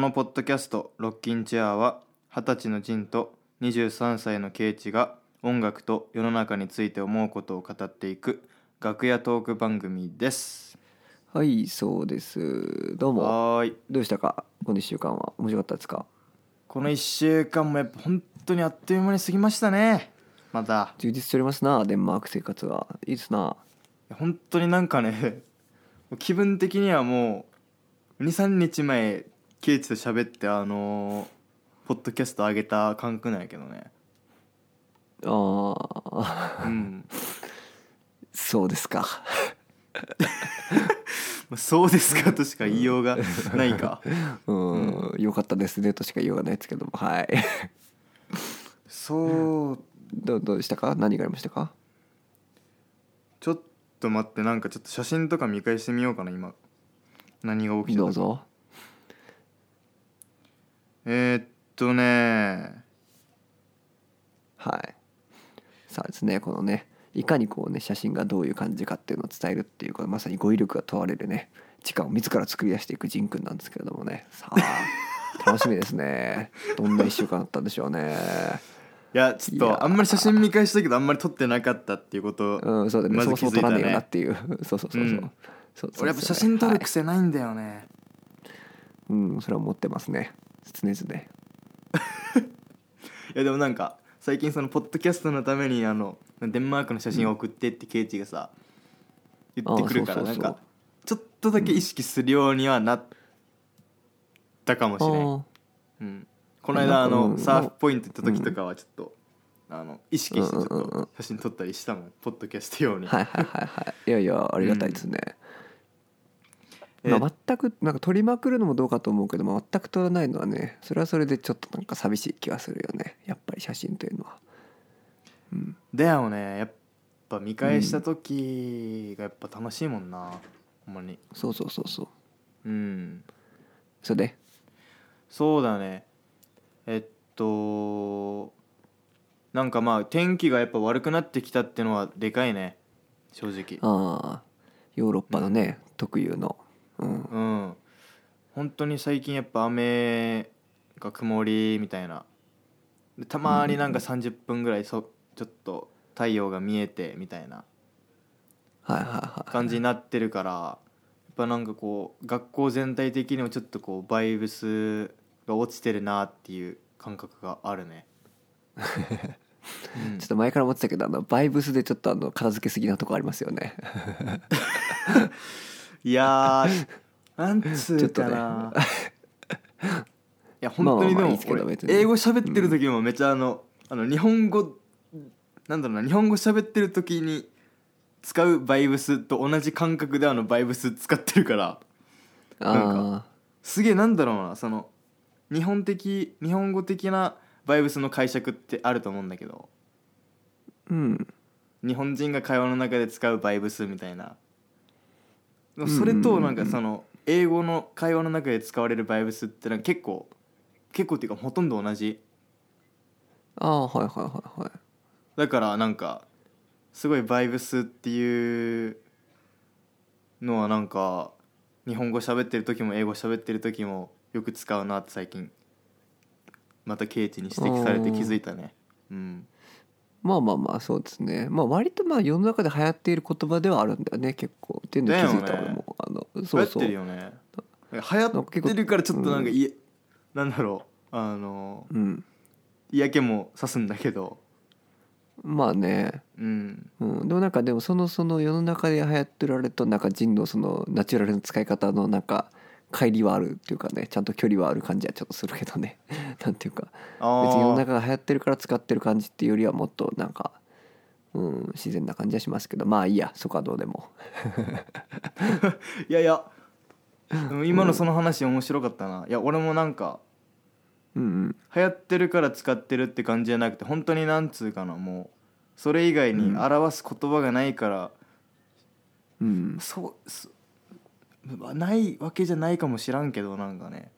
のポッドキャスト「ロッキンチェア」は二十歳のジンと23歳のケイチが音楽と世の中について思うことを語っていく楽屋トーク番組です。はいそうです。どうも。はーい。どうしたか？この1週間は。面白かったですか？この1週間もやっぱ本当にあっという間に過ぎましたね。また充実しておりますなデンマーク生活は。いいですな。本当になんかね 気分的にはもう23日前ケイチと喋ってあのーポッドキャスト上げた感覚なんやけどね。ああうん。そうですか。まあそうですかとしか言いようがないか。うん。よかったですねとしか言いようがないですけども。はい。そう。どうどうでしたか？何がありましたか？ちょっと待ってなんかちょっと写真とか見返してみようかな今。何が起きたか。どうぞえー、っとね。はい。さあですねこのねいかにこうね写真がどういう感じかっていうのを伝えるっていうかまさに語彙力が問われるね時間を自ら作り出していくジンくんなんですけれどもね。さあ 楽しみですね。どんな1週間だったんでしょうね。いやちょっとあんまり写真見返したけどあんまり撮ってなかったっていうことうんそうだね、そもそも撮らねえよなっ気ていう。そうそうそうそう,、うん。そうそう俺やっぱ写真撮るはい癖ないんだよね、うんそれは思ってますね常々。いやでもなんか最近そのポッドキャストのためにあのデンマークの写真を送ってってケイチがさ言ってくるからなんかちょっとだけ意識するようにはなったかもしれん、あうん、この間あのサーフポイント行った時とかはちょっと、あの意識してちょっうんうんうんうん。と写真撮ったりしたもんポッドキャスト用に、はいはいはいはい。いやいやありがたいですね、えまあ、全くなんか撮りまくるのもどうかと思うけど、まあ、全く撮らないのはねそれはそれでちょっとなんか寂しい気がするよね。やっぱり写真というのは。うん。だよねやっぱ見返した時がやっぱ楽しいもんな。ほんまに。そうそうそうそう。うん。それで？そうだね。えっとなんかまあ天気がやっぱ悪くなってきたってのはでかいね。正直。ああヨーロッパのね、特有のうん。うん。本当に最近やっぱ雨が曇りみたいな。でたまになんか30分ぐらいそちょっと太陽が見えてみたいな。はいはいはい。感じになってるからやっぱなんかこう学校全体的にもちょっとこうバイブスが落ちてるなっていう感覚があるね、うん。ちょっと前から思ってたけどあのバイブスでちょっとあの片付けすぎなとこありますよね いやー なんつうかな、いや本当にでもまあまあまあいいですけど俺別に英語喋ってる時もめっちゃあの,、あの日本語なんだろうな日本語喋ってる時に使うバイブスと同じ感覚であのバイブス使ってるから。なんあすげえなんだろうなその日本的日本語的なバイブスの解釈ってあると思うんだけど。あうん。日本人が会話の中で使うバイブスみたいなそれとなんかその英語の会話の中で使われるバイブスってなんか結構結構っていうかほとんど同じ。ああはいはいはいはいだからなんかすごいバイブスっていうのはなんか日本語喋ってる時も英語喋ってる時もよく使うなって最近またケイチに指摘されて気づいたね。うんまあまあまあそうですね。まあ割とまあ世の中で流行っている言葉ではあるんだよね結構。っていうのに気づいた俺も。あのそうそう。てるよね。流行ってるからちょっとなんかいえ、なんだろう。あのうん。嫌気もさすんだけど。まあね。うん。うん、でもなんかでもそのその世の中で流行ってるあれとなんか人のそのナチュラルな使い方のなんか乖離はあるっていうかねちゃんと距離はある感じはちょっとするけどね。なんていうか。あ別に世のー中が流行ってるから使ってる感じっていうよりはもっとなんか、うん、自然な感じはしますけど。まあいいや。そこはどうでも。いやいや。今のその話面白かったな。いや俺もなんかうんうん。流行ってるから使ってるって感じじゃなくて本当になんつうかなもうそれ以外に表す言葉がないから、うんそうないわけじゃないかもしらんけどなんかね。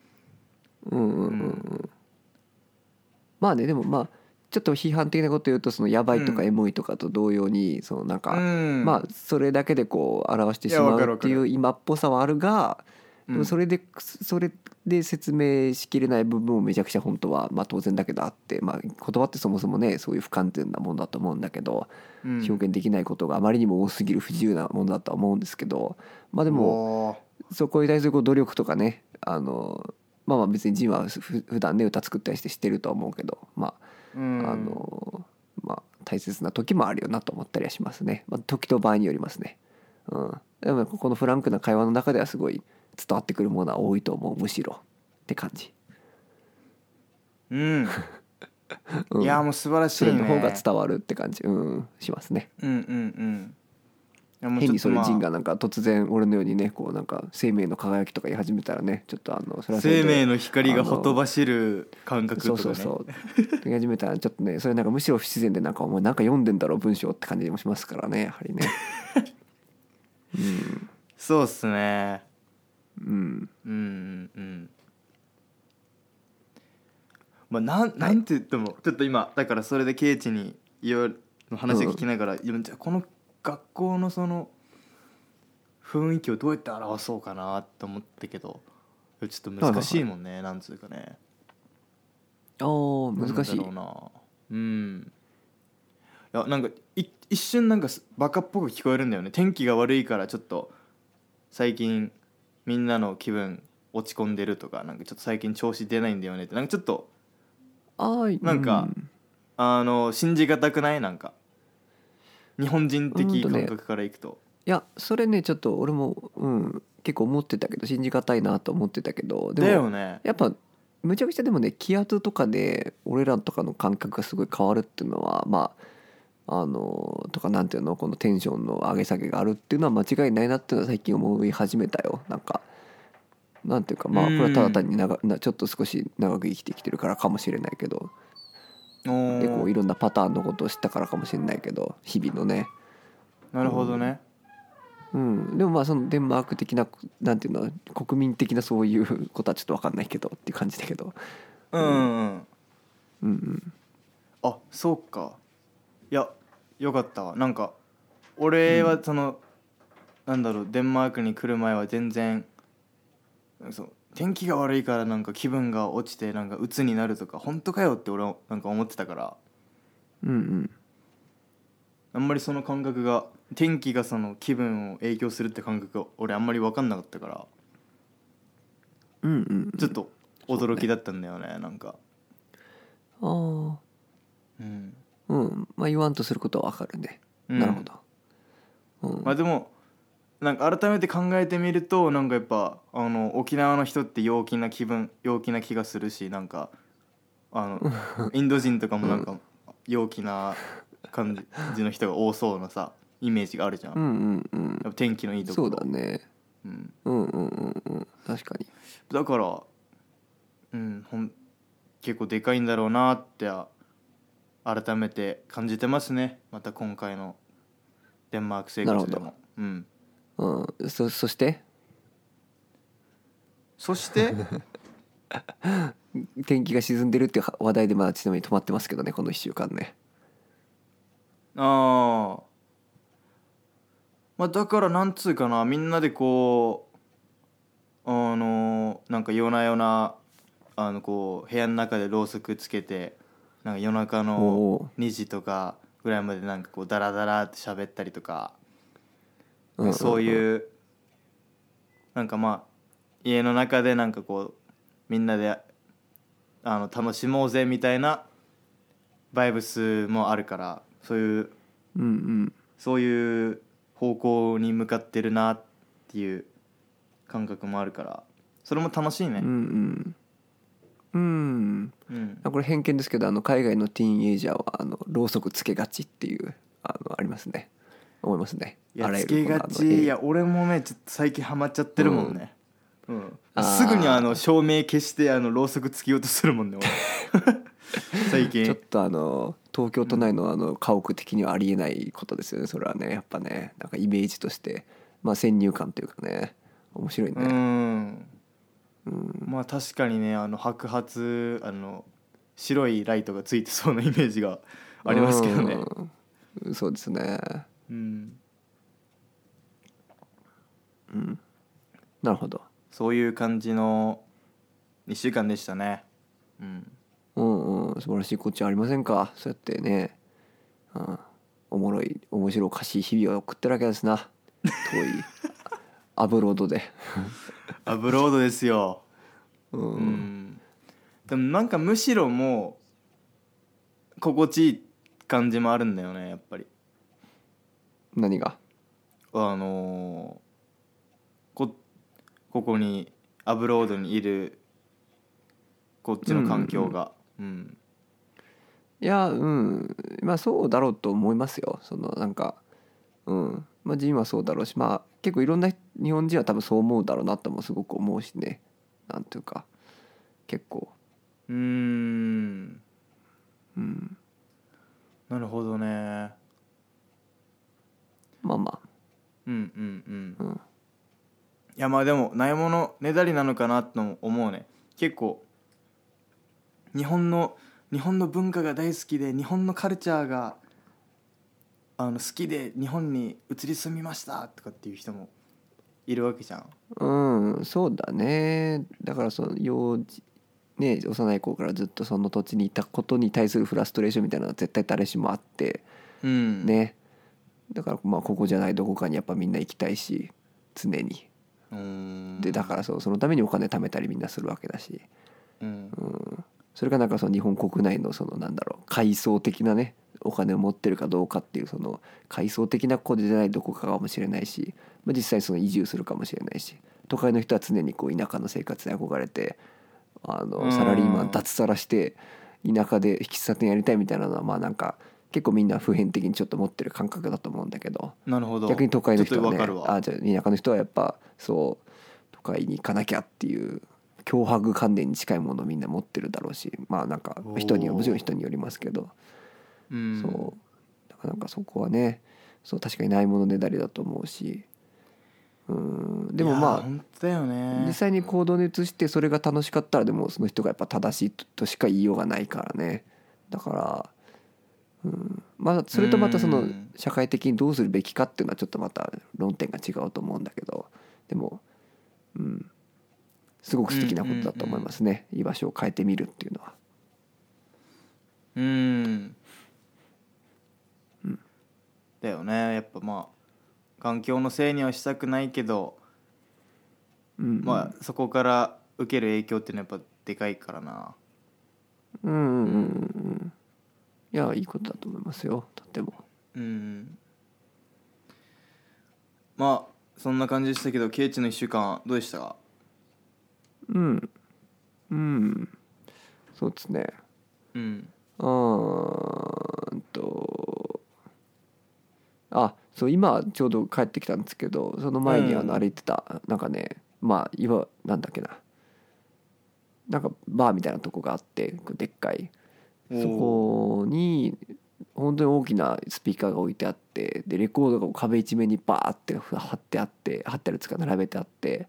うんうんうんうん。まあねでもまあちょっと批判的なこと言うとそのやばいとかうん。エモいとかと同様にそのなんか、うん。まあそれだけでこう表してしまうっていう今っぽさはあるがうんでもそれでそれで説明しきれない部分もめちゃくちゃ本当はまあ当然だけどあって、まあ、言葉ってそもそもねそういう不完全なものだと思うんだけどうん。表現できないことがあまりにも多すぎる不自由なものだとは思うんですけどまあでもそこに対するこう努力とかねあのまあまあ別にジンはふ普段ね歌作ったりしてしてるとは思うけどまうん。ああのまあ大切な時もあるよなと思ったりはしますね、まあ、時と場合によりますね。うん。でもこのフランクな会話の中ではすごい伝わってくるものは多いと思うむしろって感じ、うん。うん、いやもう素晴らしいね。それの方が伝わるって感じ。うんしますね。うんうんうん。変にそれジンがなんか突然俺のようにねこうなんか生命の輝きとか言い始めたらねちょっとあのそれは生命の光がほとばしる感覚そうとかね。そうそう言い始めたらちょっとねそれなんかむしろ不自然でなんかお前なんか読んでんだろう文章って感じもしますからねやはりね。そうっすねうんうんうん。うんまあなんなんて言ってもちょっと今だからそれでケイチにいろいろの話を聞きながら、いやじゃあこの学校のその雰囲気をどうやって表そうかなって思ったけどちょっと難しいもんね、なんつうかねあー難しい。うん。いやなんかい一瞬なんかすバカっぽく聞こえるんだよね。天気が悪いからちょっと最近みんなの気分落ち込んでるとかなんかちょっと最近調子出ないんだよねってなんかちょっとあーなんかうん。あの信じがたくない？なんか日本人的感覚からいくと。いやそれねちょっと俺も、うん、結構思ってたけど信じがたいなと思ってたけどでもね。やっぱむちゃくちゃでもね気圧とかで俺らとかの感覚がすごい変わるっていうのはまああのとかなんていうのこのテンションの上げ下げがあるっていうのは間違いないなっていうのは最近思い始めたよ。なんかなんていうかまあこれはただ単に長なちょっと少し長く生きてきてるからかもしれないけど。おでこうーいろんなパターンのことを知ったからかもしれないけど日々のね。なるほどね。うん、でもまあそのデンマーク的ななんていうの国民的なそういうことはちょっと分かんないけどっていう感じだけど。うんうんうん。うんうん。あそうかいやよかったわ。なんか俺はその、なんだろうデンマークに来る前は全然そう天気が悪いからなんか気分が落ちてなんか鬱になるとか本当かよって俺はなんか思ってたから。うんうん。あんまりその感覚が天気がその気分を影響するって感覚が俺あんまり分かんなかったから。うんうんちょっと驚きだったんだよねなんか。ああうん、うん。まあ言わんとすることは分かるね、うん。なるほど、うん。まあでもなんか改めて考えてみるとなんかやっぱあの沖縄の人って陽気な気分陽気な気がするしなんかあの インド人とかもなんか陽気な感じの人が多そうなさイメージがあるじゃん、うんうんうん。やっぱ天気のいいとこそろうだね。うん、うんうんうんうん。確かに。だからうんほん結構でかいんだろうなって改めて感じてますね。また今回のデンマーク生活でも。うん。うん。そそして？そして？天気が沈んでるっていう話題でまだちなみに止まってますけどねこの1週間ね。ああまあだからなんつうかなみんなでこうあのなんか夜な夜なあのこう部屋の中でろうそくつけてなんか夜中おのお2時とかぐらいまでなんかこうダラダラって喋ったりとか、そういうなんかまあ家の中でなんかこうみんなであの楽しもうぜみたいなバイブスもあるからそういううんうん。そういう方向に向かってるなっていう感覚もあるからそれも楽しいね。うんうんうん。うん。あこれ偏見ですけどあの海外のティーンエイジャーはあのろうそくつけがちっていうあのありますね。思いますね。いやつけがちいや俺もねちょっと最近ハマっちゃってるもんね、うん。あーすぐにあの照明消してあのろうそくつけようとするもんね俺。最近。ちょっとあの東京都内のあの家屋的にはありえないことですよねそれはね。やっぱねなんかイメージとして。まあ先入観というかね面白いね。うんうん。まあ確かにねあの白髪あの白いライトがついてそうなイメージがありますけどね。うん。そうですね。うん。うん。なるほど。そういう感じの1週間でしたね。うん。うんうん。素晴らしいこっちゃありませんか？そうやってね、うん、おもろい面白おかしい日々を送ってるわけですな。遠い アブロードで。アブロードですよ。うん、うん。でもなんかむしろもう心地いい感じもあるんだよねやっぱり。何が？あのーこここにアブロードにいるこっちの環境が。うんいやうん。まあそうだろうと思いますよ。そのなんかうん。まあジンはそうだろうしまあ結構いろんな日本人は多分そう思うだろうなともすごく思うしね。なんていうか結構。うーん。うん。なるほどね。まあまうんうんうん。あうん。いやまあでもないものねだりなのかなとも思うね。結構日本の日本の文化が大好きで日本のカルチャーがあの好きで日本に移り住みましたとかっていう人もいるわけじゃん。うんそうだね。だからその幼児ね幼い頃からずっとその土地にいたことに対するフラストレーションみたいなのは絶対誰しもあって。うん。ね。だからまあここじゃないどこかにやっぱみんな行きたいし常に。うーん。でだからそうそのためにお金貯めたりみんなするわけだし、うん。うん、それがなんかその日本国内のそのなんだろう階層的なねお金を持ってるかどうかっていうその階層的な子じゃないどこかかもしれないし、まあ、実際その移住するかもしれないし都会の人は常にこう田舎の生活に憧れてあうん。のサラリーマン脱サラして田舎で喫茶店やりたいみたいなのはまあなんか結構みんな普遍的にちょっと持ってる感覚だと思うんだけどなるほど。逆に都会の人はねあじゃあ田舎の人はやっぱそう都会に行かなきゃっていう脅迫観念に近いものをみんな持ってるだろうしまあなんか人にもちろん人によりますけど、うん。そう。だからなんかそこはねそう確かにないものねだりだと思うし。うん。でもまあね。実際に行動に移してそれが楽しかったらでもその人がやっぱ正しいとしか言いようがないからね。だから、うん、まあそれとまたそのうん。社会的にどうするべきかっていうのはちょっとまた論点が違うと思うんだけど。でも、うん、すごく素敵なことだと思いますね、居場所を変えてみるっていうのは。うんだよね。やっぱまあ環境のせいにはしたくないけど、うんまあそこから受ける影響っていうのはやっぱでかいからな。うんうんうんうんいやいいことだと思いますよ。とっても。うんまあそんな感じでしたけどケイチの1週間どうでしたか？うん。うん。そうですね。うん。うーんとあそう今ちょうど帰ってきたんですけどその前にうん。あの歩いてた、なんかねまあいわなんだっけな。なんかバーみたいなとこがあってでっかい。そこに本当に大きなスピーカーが置いてあってでレコードが壁一面にバーって貼ってあって貼ってあるつか並べてあって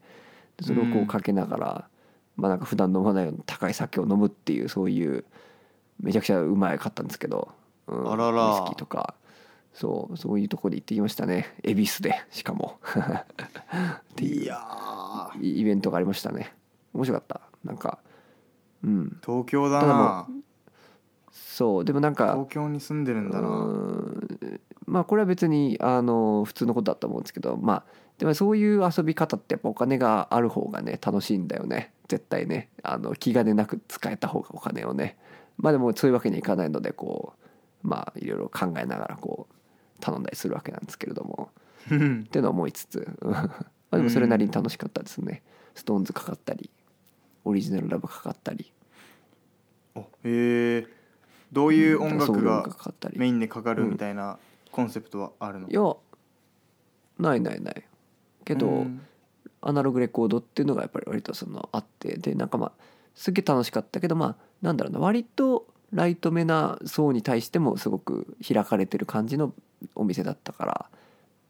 でそれをこううん。かけながら、まあなんか普段飲まないような高い酒を飲むっていうそういうめちゃくちゃうまいかったんですけど、うん。あらら。ウイスキーとかそうそういうところで行ってきましたね。恵比寿でしかも。っていやー。イイベントがありましたね。面白かった。なんかうん。東京だな。そうでもなんか東京に住んでるんだな。うんまあこれは別にあの普通のことだと思うんですけどまあでもそういう遊び方ってやっぱお金がある方がね楽しいんだよね。絶対ね。あの気兼ねなく使えた方がお金をね。まあでもそういうわけにいかないのでこうまあいろいろ考えながらこう頼んだりするわけなんですけれども。うん。っていうのを思いつつ。うん。まあでもそれなりに楽しかったですね。ストーンズかかったりオリジナルラブかかったり。おへえ。どういう音楽がメインでかかるみたいなコンセプトはあるの？いやないないない。けど、うん。アナログレコードっていうのがやっぱり割とそのあって。でなんかまあすげえ楽しかったけどまあなんだろうな。割とライトめな層に対してもすごく開かれてる感じのお店だったから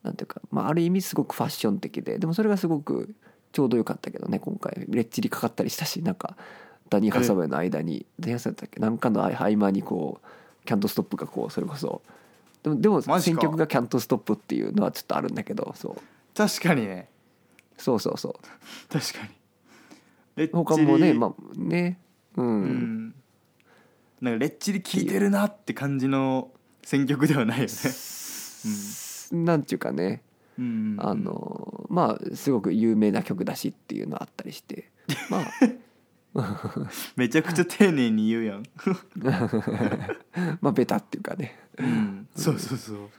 なんていうか、まあ、ある意味すごくファッション的ででもそれがすごくちょうどよかったけどね今回。レッチリかかったりしたしなんかダニー・ハサウェイの間にダニー・ハサウェイだったっけ？なんかの合間にこうキャントストップがこうそれこそ。でもでも選曲がキャントストップっていうのはちょっとあるんだけどそう。確かにね。そうそうそう。確かに。他もねまあね。うん、うんなんかレッチリ聴いてるなって感じの選曲ではないよね。なんていうかね。うん。あのまあすごく有名な曲だしっていうのあったりして。まあ。めちゃくちゃ丁寧に言うやん、まあベタっていうかね。うん、そうそうそう。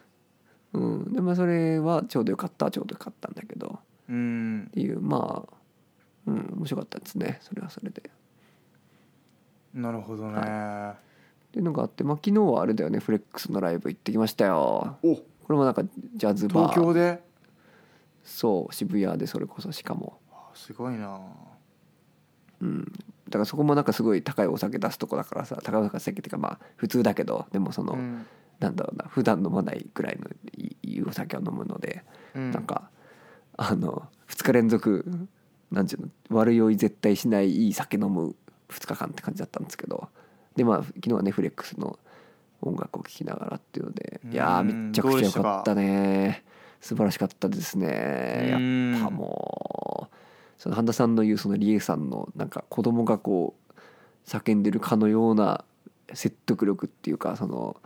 うん。でまあそれはちょうどよかったはちょうどよかったんだけど。うん。っていうまあうん。面白かったですね。それはそれで。なるほどね、っていうのがあって、まあ、昨日はあれだよねフレックスのライブ行ってきましたよ。お。これもなんかジャズバー。東京で？そう渋谷でそれこそしかも。あすごいな。うん。だからそこもなんかすごい高いお酒出すとこだからさ高いお酒っていうかまあ普通だけどでもその、うん。なんだろうな普段飲まないぐらいのいいいお酒を飲むので、うん。なんかあの2日連続なんていうの悪酔い絶対しないいい酒飲む2日間って感じだったんですけどでまあ昨日はねフレックスの音楽を聴きながらっていうのでいやめちゃくちゃ良かったね。素晴らしかったですね。やうん。っぱもうその半田さんの言うそのリエさんのなんか子供がこう叫んでるかのような説得力っていうかその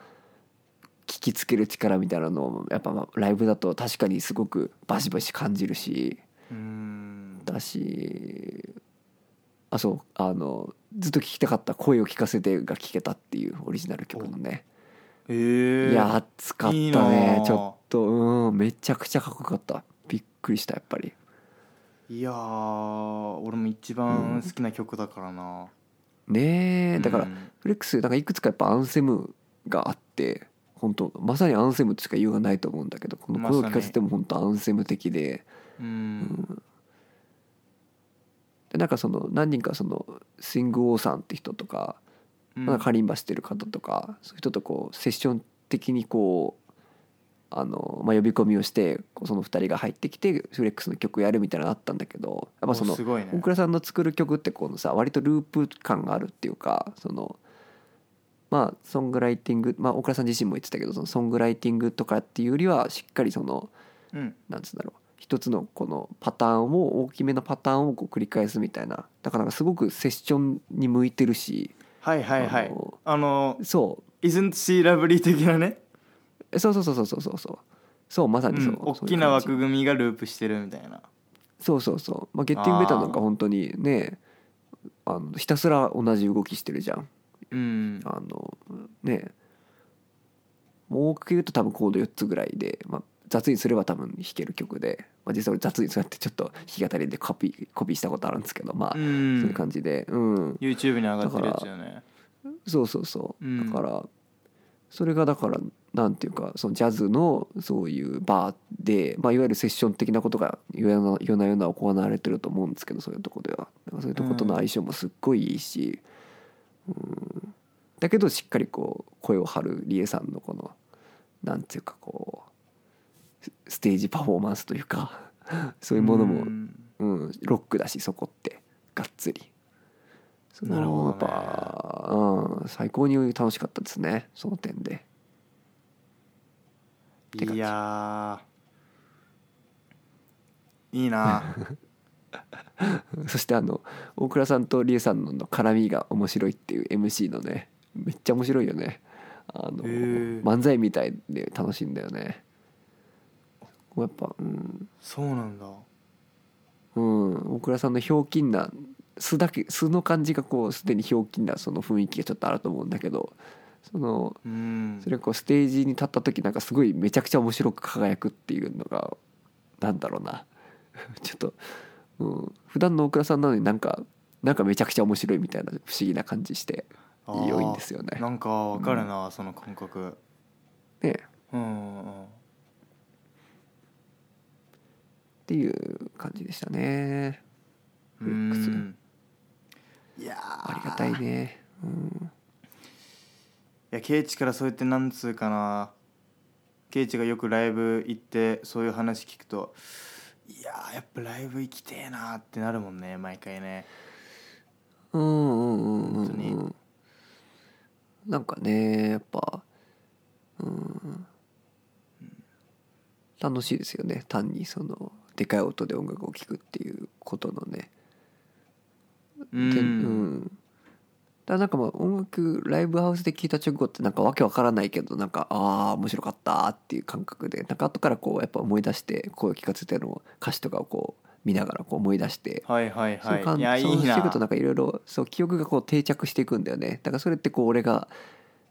聞きつける力みたいなのをやっぱまあライブだと確かにすごくバシバシ感じるしうん。だしあそうあのずっと聞きたかった「声を聞かせて」が聞けたっていうオリジナル曲のね。ええ。いや熱かったね。ちょっとうんめちゃくちゃかっこよかった。びっくりしたやっぱり。いやー俺も一番好きな曲だからな、ねえだからうんフレックスなんかいくつかやっぱアンセムがあって本当まさにアンセムとしか言いようがないと思うんだけどこの声を聞かせても本当アンセム的で。うんでなんかその何人かそのスイング・オーさんって人とかうん。カリンバしてる方とかそういう人とこうセッション的にこうあの、まあ、呼び込みをしてその2人が入ってきてフレックスの曲やるみたいなのあったんだけどやっぱその大倉さんの作る曲ってこのさ割とループ感があるっていうかそのまあソングライティングまあ大倉さん自身も言ってたけどそのソングライティングとかっていうよりはしっかりそのうん。なんつうんだろう一つのこのパターンを大きめのパターンをこう繰り返すみたいな。だからすごくセッションに向いてるし。はいはいはい。あのそう「Isn't she lovely」的なね、えそうそうそうそうそうそうそう。そうまさにそう、うん、大きな枠組みがループしてるみたいな。そうそうそう、まあ、ゲッティングベターなんか本当にねあのひたすら同じ動きしてるじゃん。うん。あのね。もう多く言うと多分コード4つぐらいで、まあ、雑にすれば多分弾ける曲で、まあ、実際俺雑にそうやってちょっと弾き語りでコピーコピーしたことあるんですけどまあ、うそういうん感じでうん。YouTube に上がってるやつよね。そうそうそう、うん。だからそれがだからなんていうかそのジャズのそういうバーで、まあ、いわゆるセッション的なことが夜な夜な夜な行われてると思うんですけどそういうとこでは。そういうとことの相性もすっごいいいし、うん、だけどしっかりこう声を張るリエさんのこのなんていうかこうスステージパフォーマンスというか そういうものも、うん。うん、ロックだしそこってがっつり。なるほどね。やっぱ、うん、最高に楽しかったですねその点で。いやー。いいな。そしてあの大倉さんと理恵さんの絡みが面白いっていう MC のねめっちゃ面白いよね。あの漫才みたいで楽しいんだよねやっぱうん、そうなんだ。うん、大倉さんのひょうきんな素だけ素の感じがこうすでにひょうきんなその雰囲気がちょっとあると思うんだけどそのうん。それがこうステージに立った時なんかすごいめちゃくちゃ面白く輝くっていうのがなんだろうな。ちょっと、うん、普段の大倉さんなのになんかなんかめちゃくちゃ面白いみたいな不思議な感じして良いんですよね。なんかわかるな、その感覚。ね。うんうんうんっていう感じでしたね。うフレックスんいやーありがたいね、うん、いやケイチからそうやってなんつうかな。ケイチがよくライブ行ってそういう話聞くといやーやっぱライブ行きてえなーってなるもんね毎回ね。うんうんうんうんうん。なんかねやっぱうん。楽しいですよね単にそのでかい音で音楽を聴くっていうことのね。うん。てうん。だからなんかまあ音楽ライブハウスで聴いた直後ってなんかわけわからないけどなんかああ面白かったっていう感覚でなんか後からこうやっぱ思い出して声を聞かせての歌詞とかをこう見ながらこう思い出してはいはいはい。そういしていくとな。なんかいろいろそう記憶がこう定着していくんだよね。だからそれってこう俺が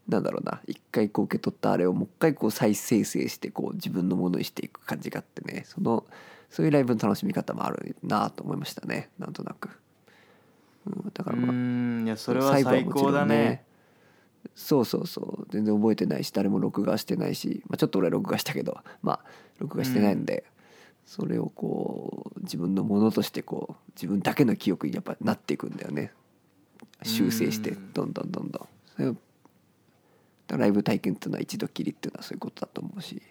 なんだろうな一回こう受け取ったあれをもう一回こう再生成してこう自分のものにしていく感じがあってね。そのそういうライブの楽しみ方もあるなと思いましたね。なんとなく、うん、だからまあうんいやそれは最もちろん高だね。そうそうそう。全然覚えてないし誰も録画してないし、まあ、ちょっと俺録画したけどまあ録画してないんで、それをこう自分のものとしてこう自分だけの記憶にやっぱなっていくんだよね。修正してうん。どんどんどんどん。ライブ体験っていうのは一度きりっていうのはそういうことだと思うし、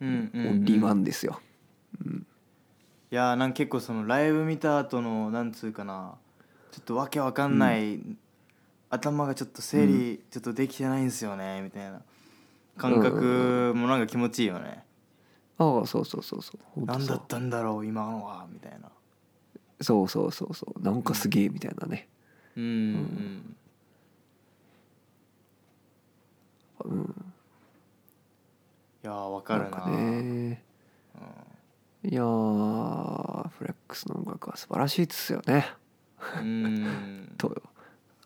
うんうんうん。オンリーワンですよいやなんか結構そのライブ見た後のなんつうかなちょっとわけわかんない、頭がちょっと整理ちょっとできてないんですよねみたいな。感覚もなんか気持ちいいよね、ああそうそうそうそう。本当そう。何だったんだろう今のはみたいな。そうそうそうそう。なんかすげえみたいなね。うん。うん。うん。いやーわかるななんかねいやーフレックスの音楽は素晴らしいですよね。うん。と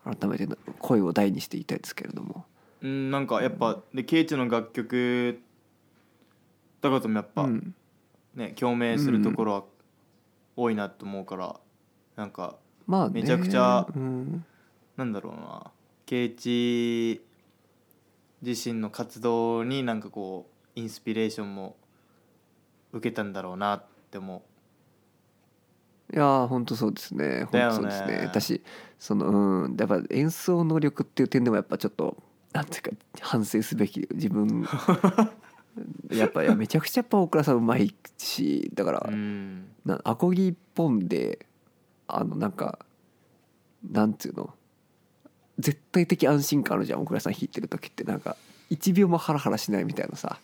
改めて声を大にして言いたいですけれども。うんなんかやっぱでケイチの楽曲だからともやっぱ、うん。ね共鳴するところは多いなと思うから、なんかまあね。めちゃくちゃうん。なんだろうなケイチ自身の活動になんかこうインスピレーションも受けたんだろうなって思いやー本当そうですね。本当そうですね。私そのうんやっぱ演奏能力っていう点でもやっぱちょっとなんていうか反省すべき自分。やっぱいやめちゃくちゃやっぱ大倉さんうまいしだから、なアコギ一本であのなんかなんていうの絶対的安心感あるじゃん大倉さん弾いてる時って。なんか1秒もハラハラしないみたいなさ。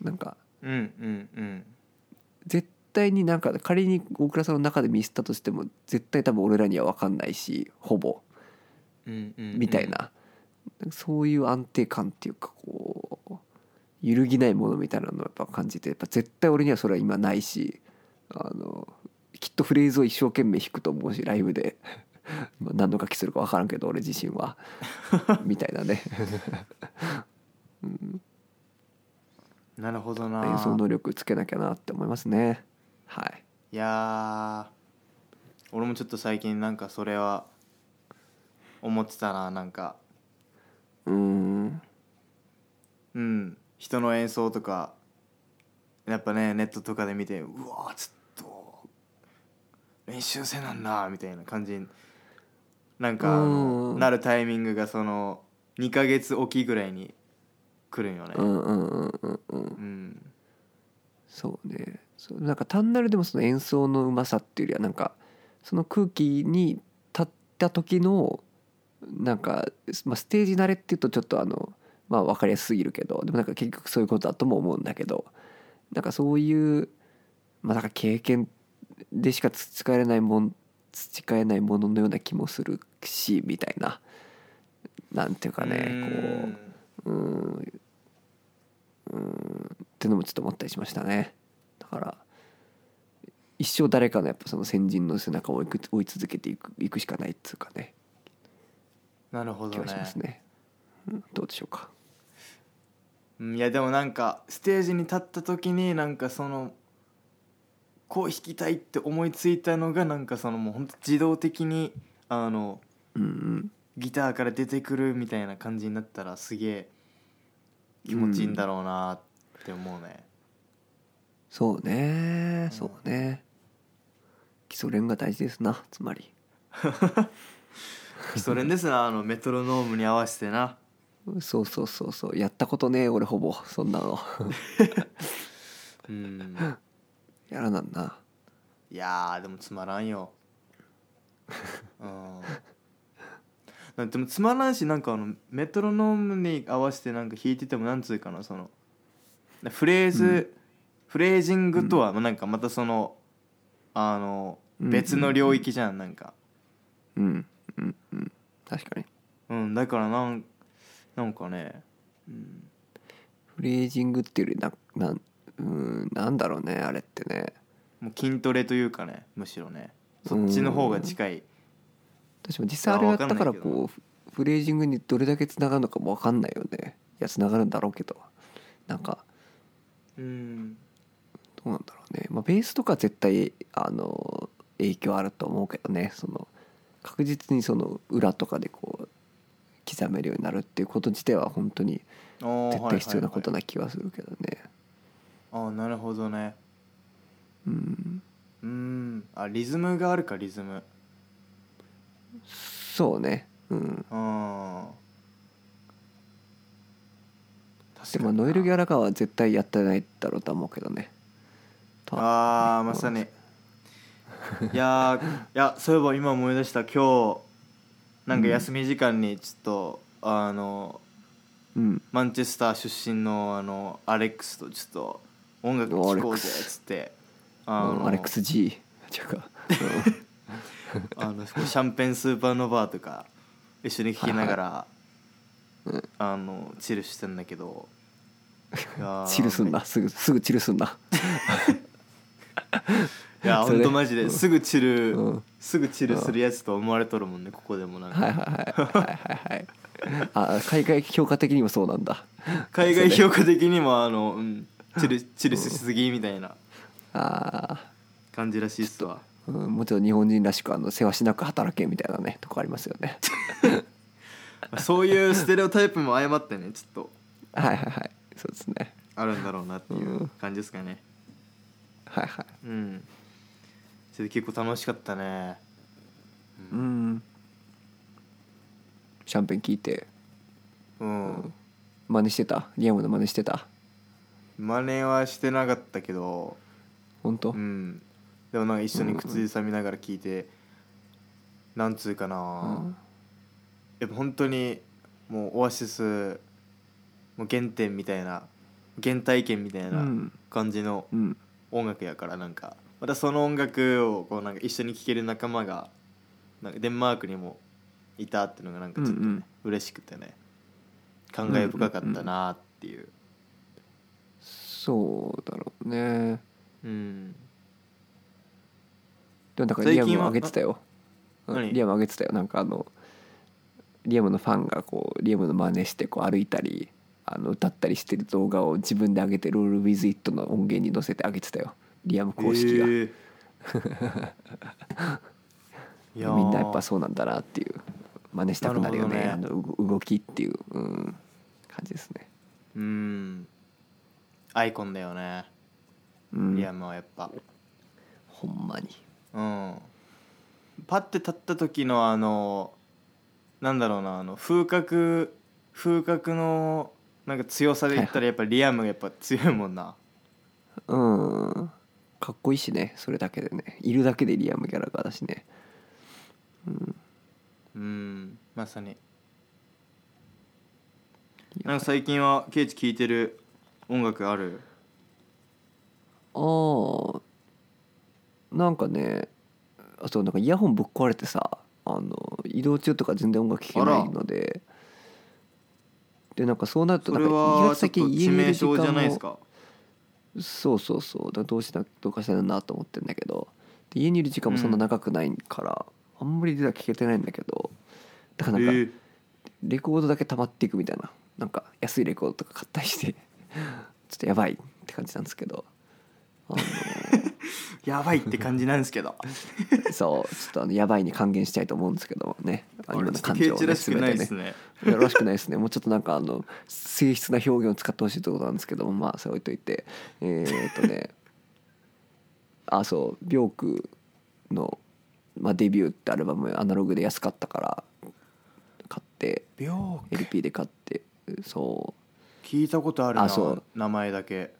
なんかうんうんうん。絶対になんか仮に大倉さんの中でミスったとしても絶対多分俺らには分かんないしほぼ。うんうんうん。みたいな、そういう安定感っていうかこう揺るぎないものみたいなのをやっぱ感じてやっぱ絶対俺にはそれは今ないしあのきっとフレーズを一生懸命弾くと思うしライブで。まあ何の楽器するか分からんけど俺自身は。みたいなねなるほどな。演奏能力つけなきゃなって思いますね。はい。いやー俺もちょっと最近なんかそれは思ってたななんか。うーん。うん人の演奏とかやっぱねネットとかで見てうわーちょっと練習生なんだみたいな感じになんかなるタイミングがその2ヶ月おきぐらいに来るんよね。うんうんうんうんうん。うん。そうねそうなんか単なるでもその演奏のうまさっていうよりはなんかその空気に立った時のなんか、まあ、ステージ慣れっていうとちょっとあのまあ分かりやすすぎるけどでもなんか結局そういうことだとも思うんだけどなんかそういうまあなんか経験でしか培えないもん培えないもののような気もするしみたいな。なんていうかねこううん。うん。ってのもちょっと思ったりしましたね。だから一生誰かのやっぱその先人の背中を追いく追い続けていくいくしかないっつうかね。気なるほどね。がしますね、うん、どうでしょうか。うん。いやでもなんかステージに立った時になんかそのこう弾きたいって思いついたのがなんかそのもうほんと自動的にあのうんうんギターから出てくるみたいな感じになったらすげえ気持ちいいんだろうなって思うね、そうねそうね。基礎練が大事ですなつまり。基礎練ですなあのメトロノームに合わせてな。そうそうそうそう。やったことねえ俺ほぼ。そんなの。うん。やらなんな。いやーでもつまらんよ。うんでもつまらんしなんかあのメトロノームに合わせてなんか弾いててもなんつうかなそのフレーズ、うん。フレージングとはなんかまたそのあのうん。別の領域じゃんなんか。うん。うん。うん。確かに。うんだからなんなんかねフレージングっていうよりななんうんなんだろうねあれってね。もう筋トレというかねむしろね。そっちの方が近い私も実際あれやったからこうフフレージングにどれだけつながるのかも分かんないよね。いやつながるんだろうけど。なんかうん。どうなんだろうね、まあ、ベースとか絶対あの影響あると思うけどね。その確実にその裏とかでこう刻めるようになるっていうこと自体は本当に絶対必要なことはいな気はするけどね。はいはいなるほどね。うん。うん。あリズムがあるかリズムそうね。うん。あーでもノエル・ギャラガーは絶対やってないだろうと思うけどね。とあーまさに。いやーいやそういえば今思い出した今日なんか休み時間にちょっと、あのうん。マンチェスター出身のあのアレックスとちょっと音楽聴こうぜっつってあのアレックス G 違うか、あのシャンペンスーパーノヴァーとか一緒に聴きながら、あのチルしてんだけど。チルすんな。すぐすぐチルすんな、いやほんとマジですぐチル、うん。すぐチルするやつと思われとるもんねここでもなんか、はいはいはいはいはいはい。あ海外評価的にもそうなんだ。海外評価的にもあの、うん、チルチルしすぎみたいなあ感じらしいっすわ。ー、うん、もうちょっと日本人らしくあの世話しなく働けみたいなねとこありますよね。まあそういうステレオタイプも相まってねちょっと。はいはいはい。そうですね。あるんだろうなっていううん。感じですかね。はいはい。うん。それで結構楽しかったね。うん。シャンペン聞いて。うん、真似してた？リアムの真似してた？真似はしてなかったけど。本当、うんでもなんか一緒に口ずさみながら聞いて、なんつうかな、うんやっぱ本当にもうオアシスもう原点みたいな原体験みたいなうん。感じのうん。音楽やからなんか。またその音楽をこうなんか一緒に聴ける仲間がなんかデンマークにもいたっていうのがなんかちょっとね、うんうん。嬉しくてね。感慨深かったなっていう。そうだろうね。うんでもなんか最近はリアムも上げてたよ。うん何？リアム上げてたよ。なんかあのリアムのファンがこうリアムの真似してこう歩いたりあの歌ったりしてる動画を自分で上げて「ロール・ウィズ・イット」の音源に載せて上げてたよ。リアム公式が、へえ。いやー。みんなやっぱそうなんだなっていう。真似したくなるよね。なるほあの動動きっていう、うん、感じですね、うん。アイコンだよね。うん、リアムはやっぱ。ほんまにうん。パッて立った時のあのなんだろうなあの風格風格のなんか強さで言ったらやっぱリアムがやっぱ強いもんな。うん。かっこいいしねそれだけでね。いるだけでリアム・ギャラガーだしね。うん。まさに。いや。なんか最近はケイチ聴いてる音楽ある？ああなんかねあそうなんかイヤホンぶっ壊れてさあの移動中とか全然音楽聴けないので。でなんかそうなるとそなんか意外と最ちょっと致近家にいる時間もそうそうそう。だどうしたどうかしたらなと思ってんだけど。で家にいる時間もそんな長くないから、あんまり実は聴けてないんだけど。だからなんか、えーレコードだけ溜まっていくみたいな。なんか安いレコードとか買ったりして。ちょっとやばいって感じなんですけど。あのやばいって感じなんですけど。そうちょっとあのやばいに還元したいと思うんですけどね。ああれ今の感情をねチらしくないですね。ね。いやらしくないですね。もうちょっとなんかあの静質な表現を使ってほしいところなんですけども。まあそれ置いといてえーっとねあそうビョークの、まあ、デビューってアルバムアナログで安かったから買って病 LP で買ってそう。聞いたことあるなあそう。名前だけ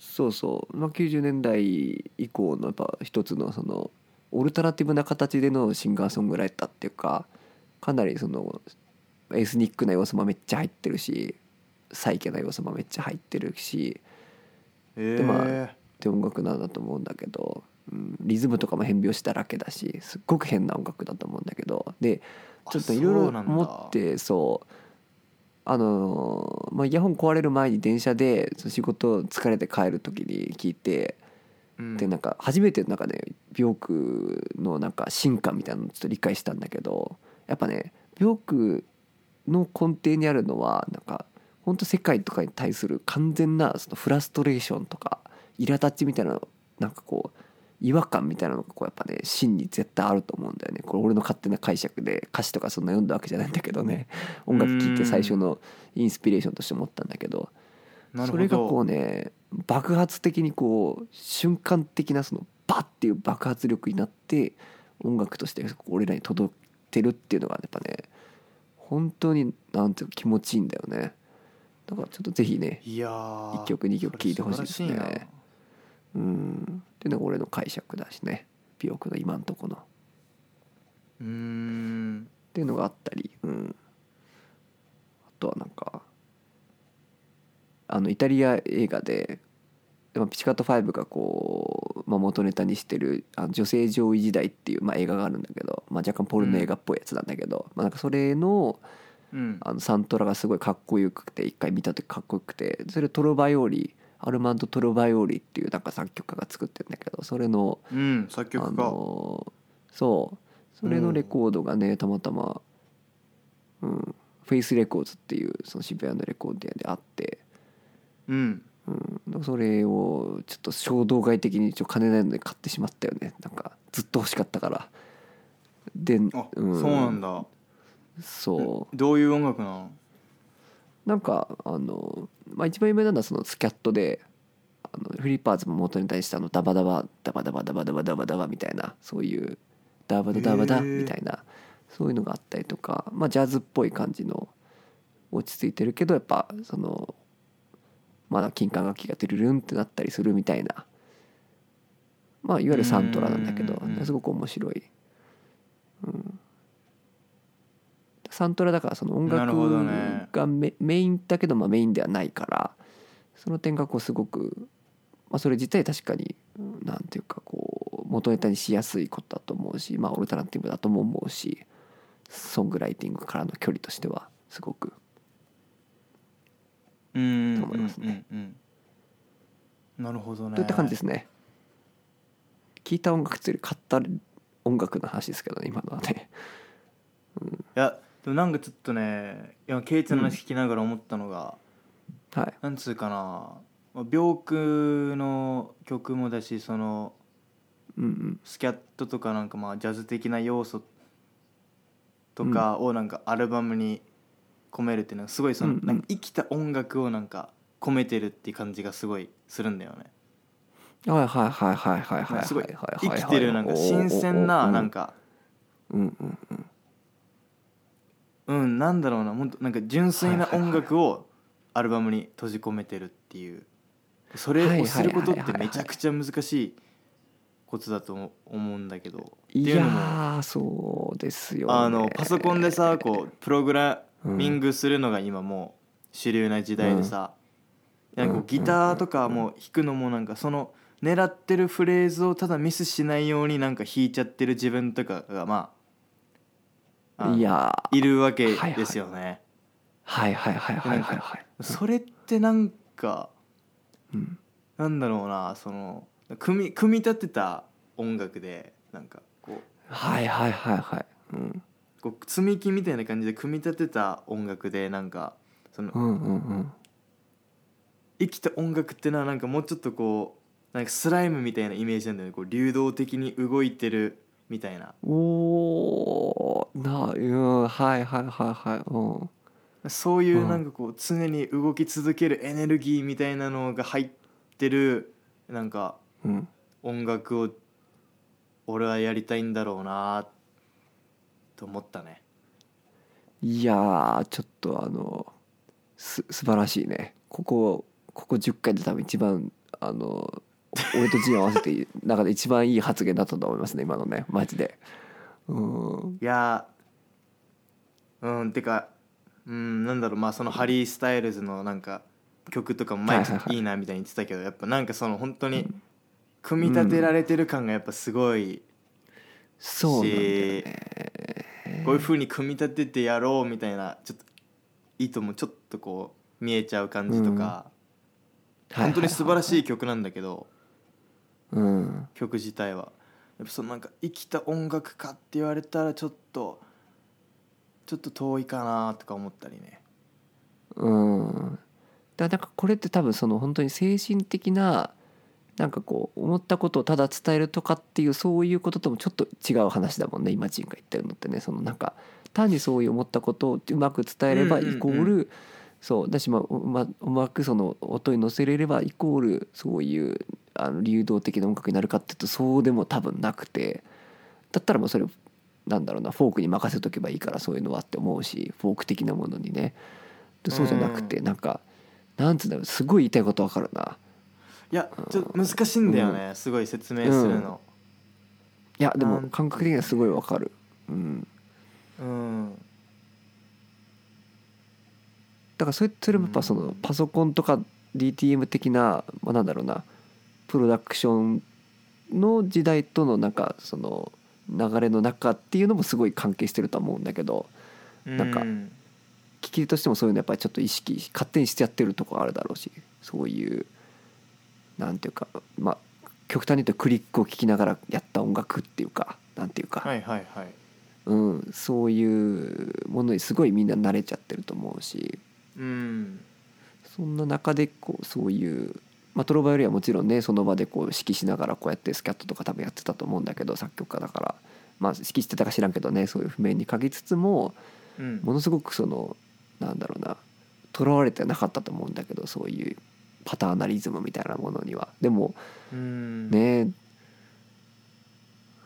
そうそう、まあ、90年代以降のやっぱ一つのそのオルタナティブな形でのシンガーソングライターっていうかかなりそのエスニックな要素もめっちゃ入ってるしサイケな要素もめっちゃ入ってるしえでまーあて音楽なんだと思うんだけど、うん、リズムとかも変拍子だらけだしすっごく変な音楽だと思うんだけどでちょっといろいろ思ってそうあのーまあ、イヤホン壊れる前に電車で仕事疲れて帰る時に聞いてうん。でなんか初めてなんかねビョークのなんか進化みたいなのをちょっと理解したんだけどやっぱねビョークの根底にあるのはなんか本当世界とかに対する完全なそのフラストレーションとか苛立ちみたいなのなんかこう違和感みたいなのがこうやっぱね真に絶対あると思うんだよね。これ俺の勝手な解釈で歌詞とかそんな読んだわけじゃないんだけどね。音楽聴いて最初のインスピレーションとして思ったんだけどそれがこうね爆発的にこう瞬間的なそのバッっていう爆発力になって音楽として俺らに届いてるっていうのがやっぱね本当になんていうか気持ちいいんだよね。だからちょっとぜひねいやー一曲二曲聴いてほしいですね。うんっていうのが俺の解釈だしね。美容の今んとこの。っうーん。ていうのがあったり。うん。あとはなんかあのイタリア映画でまあピチカート5がこう、まあ、元ネタにしてる「あの女性上位時代」っていう、まあ、映画があるんだけど、まあ、若干ポルノ映画っぽいやつなんだけど、まあ、なんかそれのうん。あのサントラがすごいかっこよくて一回見た時かっこよくてそれトロヴァヨーリ、アルマンド・トロヴァヨーリっていうなんか作曲家が作ってるんだけどそれのうん作あ曲家。のそう。それのレコードがねたまたま、うん、フェイスレコーズっていうその渋谷のレコード屋であって、うん。うん、それをちょっと衝動買い的に一応金ないので買ってしまったよね。なんかずっと欲しかったから。で、あ、うんそうなんだ。そう。どういう音楽なの？なんかあの、まあ、一番有名なのはそのスキャットであのフリッパーズも元に対してあのダバダバダバダバダバダバダバダバみたいなそういうダバダダバダみたいなそういうのがあったりとか、まあ、ジャズっぽい感じの落ち着いてるけどやっぱそのまだ金管楽器がトゥルルンってなったりするみたいなまあいわゆるサントラなんだけどすごく面白い、うん、サントラだからその音楽ね。がメメインだけどまあメインではないからその点がこうすごく、まあ、それ自体確かにうんなんていうかこう元ネタにしやすいことだと思うしまあオルタナティブだとも思うしソングライティングからの距離としてはすごく。うんと思いますねうん。うんうんなるほどね。といった感じですね。聴いた音楽というより買った音楽の話ですけどね今のはね。いやでもなんかちょっとね今ケイチの話聞きながら思ったのが、はい。なんつうかなまあ病句の曲もだしそのうんうん。スキャットとかなんかまあジャズ的な要素とかをなんかアルバムに込めるっていうのはすごいそのうんうん。なんか生きた音楽をなんか込めてるっていう感じがすごいするんだよね。はいはいはいはいはいはいすごいはいはい。生きてるなんか新鮮ななんかうんうんうんうんなんだろうな。本当なんか純粋な音楽をアルバムに閉じ込めてるっていう。それをすることってめちゃくちゃ難しいことだと思うんだけど。いやーそうですよね。あのパソコンでさこうプログラミンうんグするのが今もう主流な時代でさ、なんかこうんうギターとかも弾くのもなんかその狙ってるフレーズをただミスしないようになんか弾いちゃってる自分とかがまあいやー。いるわけですよね。はいはいはいはいはいはい。それってなんかうん。なんだろうなその組み組み立てた音楽でなんかこうはいはいはいはい。うん。こう積み木みたいな感じで組み立てた音楽でなんかそのうんうんうん。生きた音楽ってのはなんかもうちょっとこうなんかスライムみたいなイメージなんだよね。こう流動的に動いてるみたいな。おーなうんはいはいはいはい。うん。そういううんなんかこう常に動き続けるエネルギーみたいなのが入ってるなんかうん。音楽を俺はやりたいんだろうなと思ったね。いやーちょっとあのす素晴らしいね。ここここ10回で多分一番あの俺とジン合わせて中で一番いい発言だったと思いますね今のねマジで。うん。いやうんてかうんなんだろうまあそのハリー・スタイルズのなんか曲とかも前いいなみたいに言ってたけど やっぱなんかその本当に組み立てられてる感がやっぱすごい、そうなんだよね。こういう風に組み立ててやろうみたいなちょっと意図もちょっとこう見えちゃう感じとか、本当に素晴らしい曲なんだけど、うん。曲自体は。やっぱそのなんか生きた音楽かって言われたらちょっとちょっと遠いかなとか思ったりね。うん。だからなんかこれって多分その本当に精神的ななんかこう思ったことをただ伝えるとかっていうそういうことともちょっと違う話だもんね今ジンが言ってるのってね。そのなんか単にそういう思ったことをうまく伝えればイコールそう。だしまあうまうまくその音に乗せれればイコールそういうあの流動的な音楽になるかっていうとそうでも多分なくてだったらもうそれなんだろうなフォークに任せとけばいいからそういうのはって思うしフォーク的なものにね。でそうじゃなくてなんかなんつうんだろうすごい言いたいことわかるな。いやちょっと難しいんだよね、すごい説明するの。いやでも感覚的にはすごいわかる。うん。うん。だからそれそれもやっぱそのパソコンとか DTM 的な、まあ、なんだろうなプロダクションの時代とのなんかその流れの中っていうのもすごい関係してるとは思うんだけどなんかう聞き手としてもそういうのやっぱりちょっと意識勝手にしてやってるとこあるだろうしそういうなんていうかまあ極端に言うとクリックを聞きながらやった音楽っていうかなんていうか、はいはいはい。うん、そういうものにすごいみんな慣れちゃってると思うし。うん。そんな中でこうそういう、まあ、トロバよりはもちろんねその場でこう指揮しながらこうやってスキャットとか多分やってたと思うんだけど作曲家だから。まあ指揮してたか知らんけどねそういう譜面に書きつつもうん。ものすごくそのなんだろうなとらわれてなかったと思うんだけどそういうパターナリズムみたいなものには。でもうん。ね。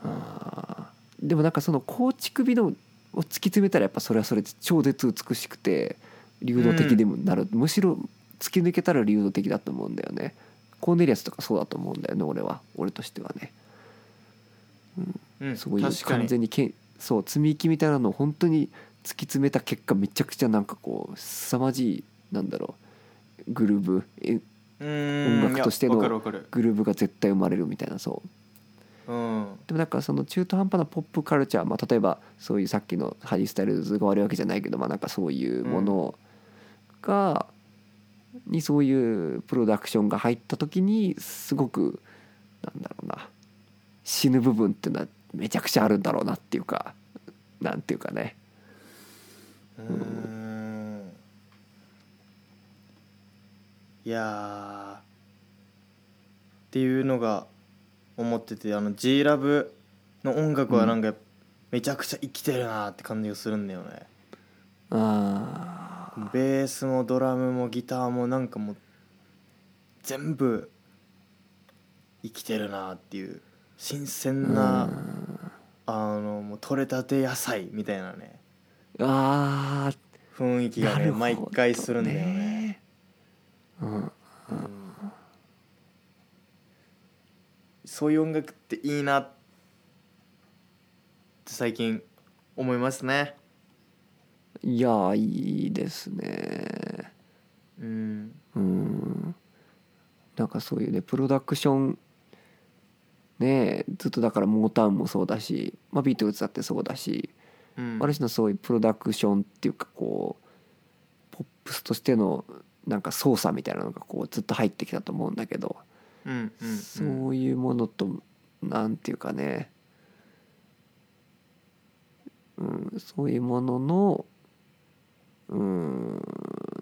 あー。でもなんかその構築美のを突き詰めたらやっぱそれはそれで超絶美しくて流動的でもなる、むしろ突き抜けたら流動的だと思うんだよね。コーネリアスとかそうだと思うんだよね俺は。俺としてはね。うん。そういう確かに。完全にけんそう積み木みたいなのを本当に突き詰めた結果めちゃくちゃなんかこう凄まじいなんだろう。グルーブえうん。音楽としてのグルーブが絶対生まれるみたいなそう。うん。でもなんかその中途半端なポップカルチャー、まあ、例えばそういうさっきのハリー・スタイルズが悪いわけじゃないけど、まあ、なんかそういうものが、にそういうプロダクションが入った時にすごくなんだろうな。死ぬ部分っていうのはめちゃくちゃあるんだろうなっていうかなんていうかね。うん。いやーっていうのが思っててあの G ラブの音楽はなんかめちゃくちゃ生きてるなって感じがするんだよね、あーベースもドラムもギターもなんかもう全部生きてるなっていう新鮮なあのもう取れたて野菜みたいなねあー。雰囲気がね毎回するんだよね。うん。うん。そういう音楽っていいなって最近思いますね。いやーいいですね。うん。うん。なんかそういうねプロダクションねずっとだからモータウンもそうだし、まあ、ビートルズだってそうだし、うん。ある種のそういうプロダクションっていうかこうポップスとしてのなんか操作みたいなのがこうずっと入ってきたと思うんだけど、うんうんうん。そういうものとなんていうかね、うん、そういうもののうん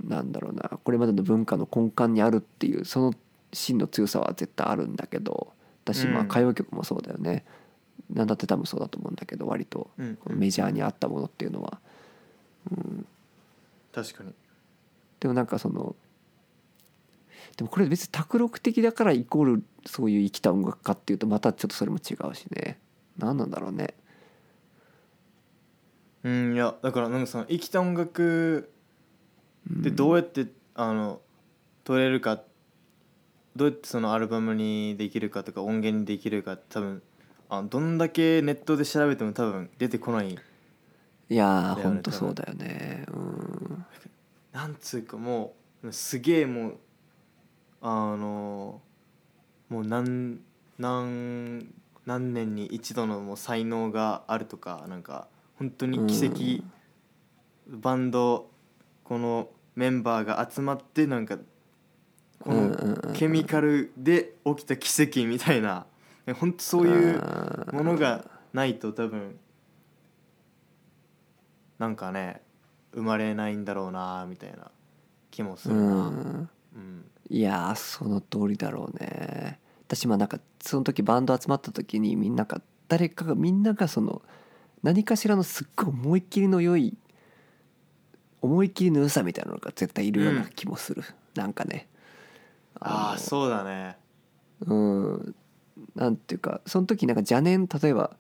なんだろうなこれまでの文化の根幹にあるっていうその芯の強さは絶対あるんだけど私まあうん。歌謡曲もそうだよね、なんだって多分そうだと思うんだけど割とメジャーにあったものっていうのは。確かに。でもなんかそのでもこれ別に卓録的だからイコールそういう生きた音楽家っていうとまたちょっとそれも違うしね。何なんだろうねうんいやだからなんかその生きた音楽でどうやって、あの取れるかどうやってそのアルバムにできるかとか音源にできるか多分あどんだけネットで調べても多分出てこない。いやほんとそうだよね。うん。なんつうかもうすげえもうあのもう何何何年に一度のもう才能があるとかなんか本当に奇跡、バンドこのメンバーが集まってなんかこうんうんうんのケミカルで起きた奇跡みたいな 本当そういうものがないと多分なんかね生まれないんだろうなみたいな気もすうるな。ん。うん。いやーその通りだろうね。私まあなんかその時バンド集まった時にみんなが誰かがみんながその何かしらのすっごい思いっきりの良い思いっきりの良さみたいなのが絶対いるような気もする、なんかね。のああそうだね。うん。なんていうかその時なんか邪念例えば、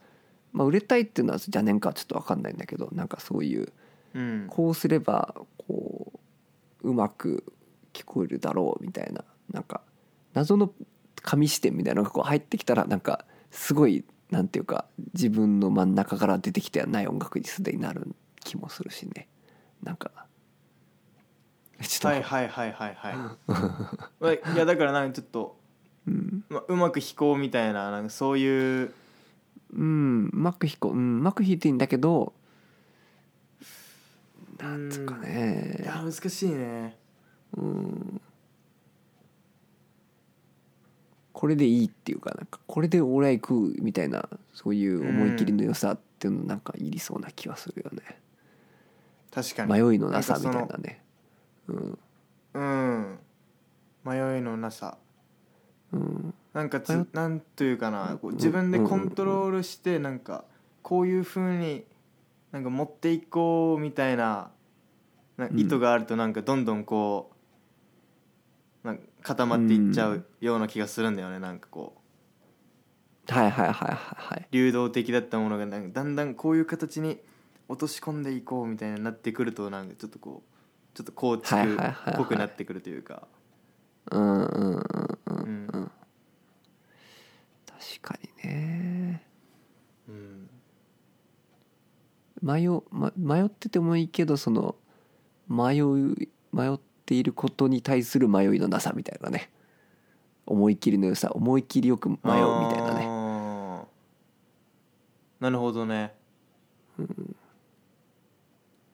まあ、売れたいっていうのは邪念かはちょっと分かんないんだけどなんかそういううん。こうすればこううまく聞こえるだろうみたいななんか謎の紙視点みたいなのがこう入ってきたらなんかすごいなんていうか自分の真ん中から出てきてはない音楽にすでになる気もするしね。なんかちょっと、はいはいはいはい。はい まあいやだからなんかちょっと、うん、まあ、うまく弾こうみたいななんかそういううん、うまく弾こう、うん、うまく弾いていいんだけどなんつうかいねや難しいね。うんこれでいいっていうかなんかこれで俺は行くみたいなそういう思い切りの良さっていうのなんかいりそうな気はするよね。確かに。迷いのなさみたいなね。うん。うん。迷いのなさ。うん。なんかつ迷っなんというかなこううん自分でコントロールしてなんかこういうふうになんか持っていこうみたいななうん。意図があるとなんかどんどんこう固まっていっちゃうような気がするんだよねなんかこう。はいはいはいはいはい。流動的だったものがなんかだんだんこういう形に落とし込んでいこうみたいになってくるとなんかちょっとこうちょっと構築っぽくなってくるというか。うんうんうんうん。うん。確かにね。うん。迷,、ま、迷っててもいいけどその迷い迷っていることに対する迷いのなさみたいなね。思い切りの良さ思い切りよく迷うみたいなね。ねなるほどね、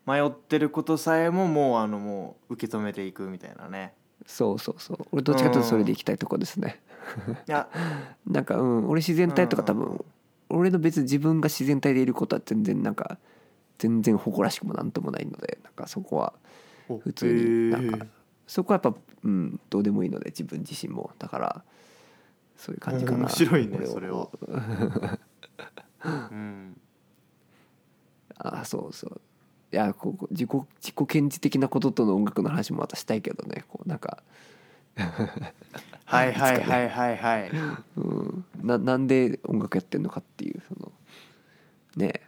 迷ってることさえももうあのもう受け止めていくみたいなね。そうそうそう。俺どっちかというとそれでいきたいとこですね。いや。なんかうん俺自然体とか多うん。分俺の別に自分が自然体でいることは全然なんか全然誇らしくもなんともないのでなんかそこは普通になんかそこはやっぱうんどうでもいいので自分自身も。だからそういう感じかな。面白いね俺それは。うん。あそうそう。いやこう自己自己顕示的なこととの音楽の話もまたしたいけどね。こうなんか、はいはいはいはいはい。うん、ななんで音楽やってんのかっていうそのね。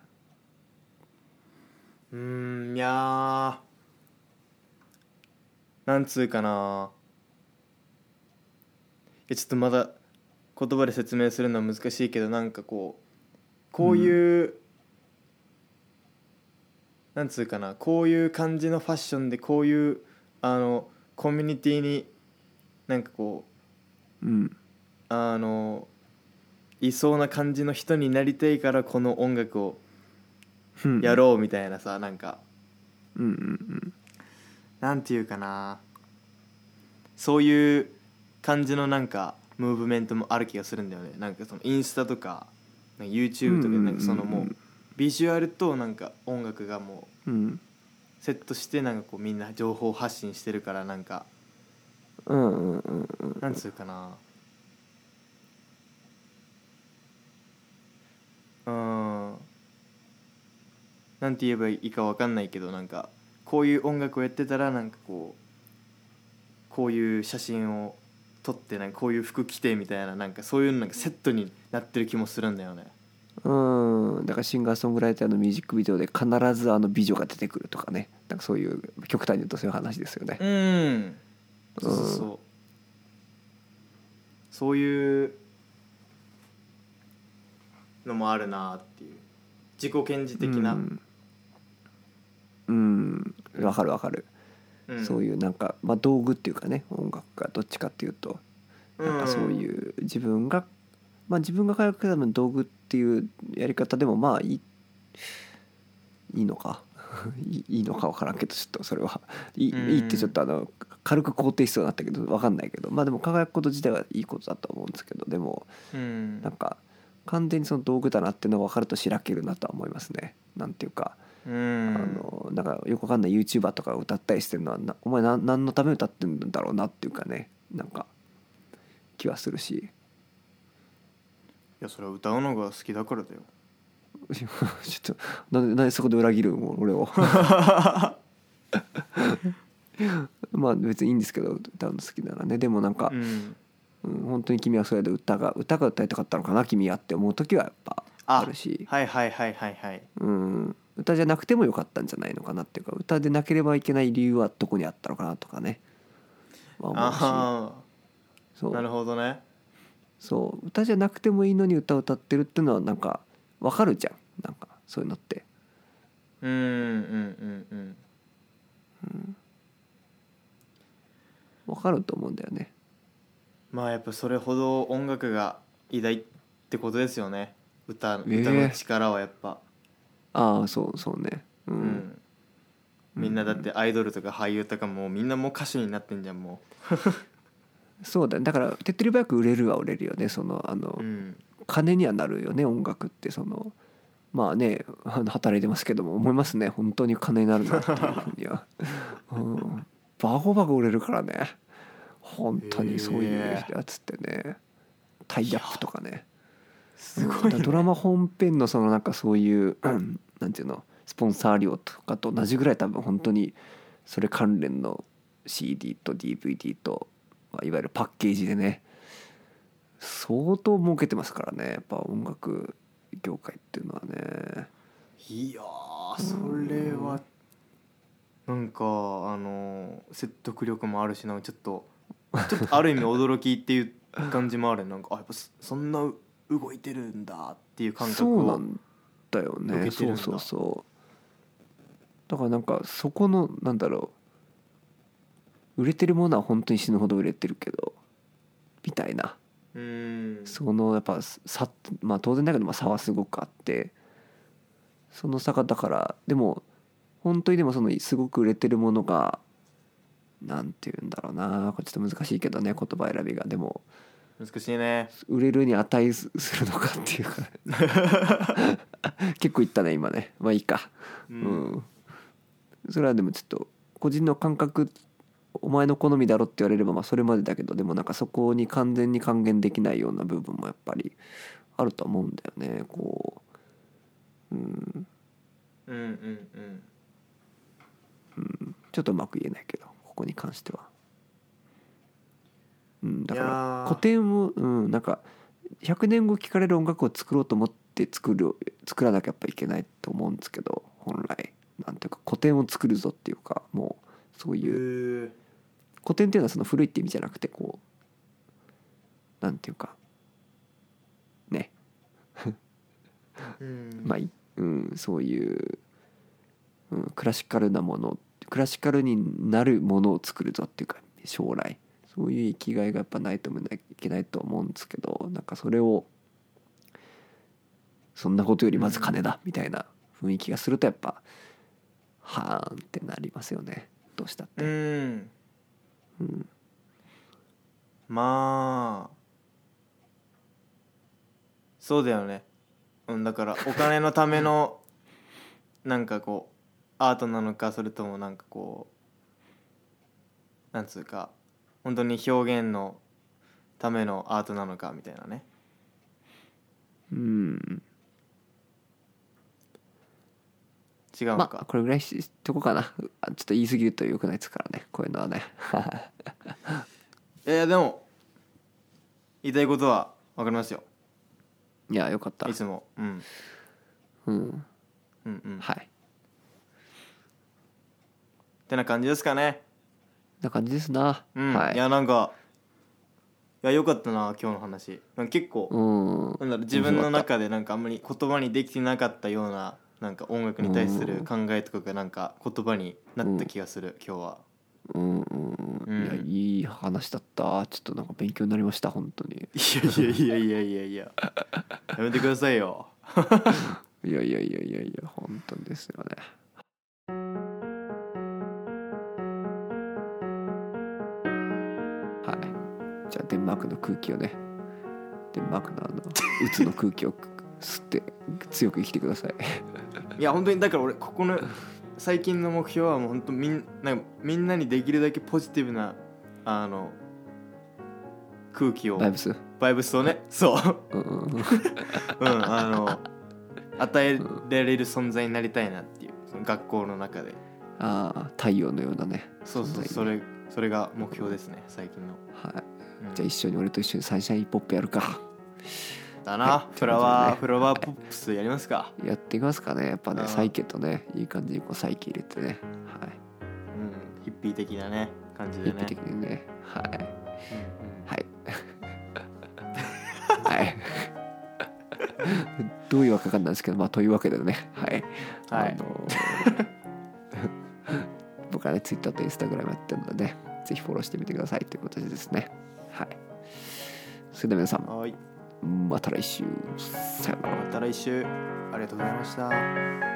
うーんいやーなんつうかな。いやちょっとまだ言葉で説明するのは難しいけどなんかこうこういう、なんつうかな。こういう感じのファッションでこういうあのコミュニティになんかこううん。あのいそうな感じの人になりたいからこの音楽をうん。やろうみたいなさなんか。うんうんなんていうかな。そういう感じのなんかムーブメントもある気がするんだよね。なんかそのインスタとか YouTube とかうんなんかそのもうビジュアルとなんか音楽がもうセットしてなんかこうみんな情報発信してるからなんかなんつうかな。うん。なんて言えばいいかわかんないけどなんかこういう音楽をやってたらなんかこうこういう写真を撮ってなんかこういう服着てみたいななんかそういうのなんかセットになってる気もするんだよね。うん。だからシンガーソングライターのミュージックビデオで必ずあの美女が出てくるとかね。なんかそういう極端に言うとそういう話ですよね。うん。そうそうそう。そういうのもあるなっていう。自己顕示的な、うん。うんわかるわかる、うん。そういうなんか、まあ、道具っていうかね音楽がどっちかっていうと。なんかそういう自分がまあ自分が開発するための道具っていうやり方でもまあいいいいのか。いいのか分からんけどちょっとそれは。いいうん。いいってちょっとあの軽く肯定しそうになったけど分かんないけど。まあでも輝くこと自体はいいことだと思うんですけどでもうん。なんか完全にその道具だなっていうのが分かるとしらけるなとは思いますね。なんていうか、うんあのなんかよくわかんない YouTuber とか歌ったりしてるのはなお前な何のために歌ってるんだろうなっていうかねなんか気はするし。いやそれは歌うのが好きだからだよ。ちょっとなんでなんでそこで裏切るん俺を。まあ別にいいんですけど歌うの好きならね。でもなんかう、ん。うん本当に君はそれで歌が歌が歌いたかったのかな君はって思う時はやっぱあるし、はいはいはいはいはい。うん、歌じゃなくてもよかったんじゃないのかなっていうか歌でなければいけない理由はどこにあったのかなとかね、まあ、思うなるほどね。そう。歌じゃなくてもいいのに歌を歌ってるっていうのはなんかわかるじゃん。なんかそういうのって。うんうんうんうんわかると思うんだよね。まあやっぱそれほど音楽が偉大ってことですよね。歌ええ歌の力はやっぱ、ああそうそうね。う、うん。ん。みんなだってアイドルとか俳優とかもうみんなもう歌手になってんじゃんも そうだね。だから手っ取り早く売れるは売れるよねそのあの、う、うん、金にはなるよね音楽ってそのまあねあの働いてますけども思いますね。本当に金になるなっていうふうには、うん、バコバコ売れるからね。本当にそういうやつってね。タイアップとかねすごい、ね、ドラマ本編のそのなんかそういううん なんていうの？スポンサー料とかと同じぐらい多分本当にそれ関連の CD と DVD と、まあ、いわゆるパッケージでね相当儲けてますからねやっぱ音楽業界っていうのはね。いやーそれはなんかあの説得力もあるしなんかちょっとちょっとある意味驚きっていう感じもあるなんかあやっぱそそんな動いてるんだっていう感覚をそうなんだよね。そうそうそう。だからなんかそこのなんだろう。売れてるものは本当に死ぬほど売れてるけどみたいな。うん。そのやっぱ差まあ当然だけどまあ差はすごくあってその差がだからでも本当にでもそのすごく売れてるものがなんて言うんだろうな。これちょっと難しいけどね言葉選びが。でも難しいね。売れるに値するのかっていうか。結構言ったね今ね。まあいいか。ううん。ん、それはでもちょっと個人の感覚お前の好みだろって言われればまあそれまでだけどでもなんかそこに完全に還元できないような部分もやっぱりあると思うんだよね。こう、うん、うんうん。うん。ちょっとうまく言えないけどここに関しては。うん、だからー。古典を、うん、なんか100年後聴かれる音楽を作ろうと思って作る作らなきゃやっぱいけないと思うんですけど本来。なんていうか古典を作るぞっていうかもうそういう古典っていうのはその古いって意味じゃなくてこうなんていうかね。うん。まあ、いうん、そういう、うん、クラシカルなものクラシカルになるものを作るぞっていうか将来そういう生きがいがやっぱないといけないと思うんですけどなんかそれをそんなことよりまず金だみたいな雰囲気がするとやっぱはーんってなりますよね。どうしたって。う。ん。うん。まあそうだよね。うんだからお金のための なんかこうアートなのかそれともなんかこうなんつうか本当に表現のためのアートなのかみたいなね。うん。違うのか、まあこれぐらいしとこうかな。あちょっと言い過ぎるとよくないですからね。こういうのはね。いやいやでも言いたいことは分かりますよ。いやよかった。いつも。うん。うん。うんうん。っはい。てな感じですかねな感じですな、うん、はい。いやなんかいやよかったな今日の話。なんか結構、うん。なんだろう自分の中でなんかあんまり言葉にできてなかったようななんか音楽に対する考えとかがなんか言葉になった気がする、今日は。うんうん。うん。いやいい話だった。ちょっとなんか勉強になりました本当に。いやいやいやいやいやいや。やめてくださいよ。いやいやいやいやいや本当にですよねデンマークの空気をね。デンマークのあの 鬱の空気を吸って強く生きてください。いや本当にだから俺ここの最近の目標はもう本当みんなみんなにできるだけポジティブなあの空気をバイブス？バイブスをね。そう。うんあの与えられる存在になりたいなっていうその学校の中で。ああ太陽のようなね。そうそうそれそれが目標ですね最近の、はい。うんじゃあ一緒に俺と一緒にサンシャインポップやるか。だな、はい。フラワー、とフラワーポップスやりますか。やっていきますかね。やっぱねうん。サイケとね。いい感じにこうサイケ入れてね。はい。うん。ヒッピー的なね感じでね。一般的にね。はい。はい。はい。どういうわけかんないですけどまあというわけでね。はい。はい。あのー僕はねツイッターとインスタグラムやってるのでねぜひフォローしてみてくださいということでですね。はいそれでは皆さんはい。また来週。さようなら。また来週。ありがとうございました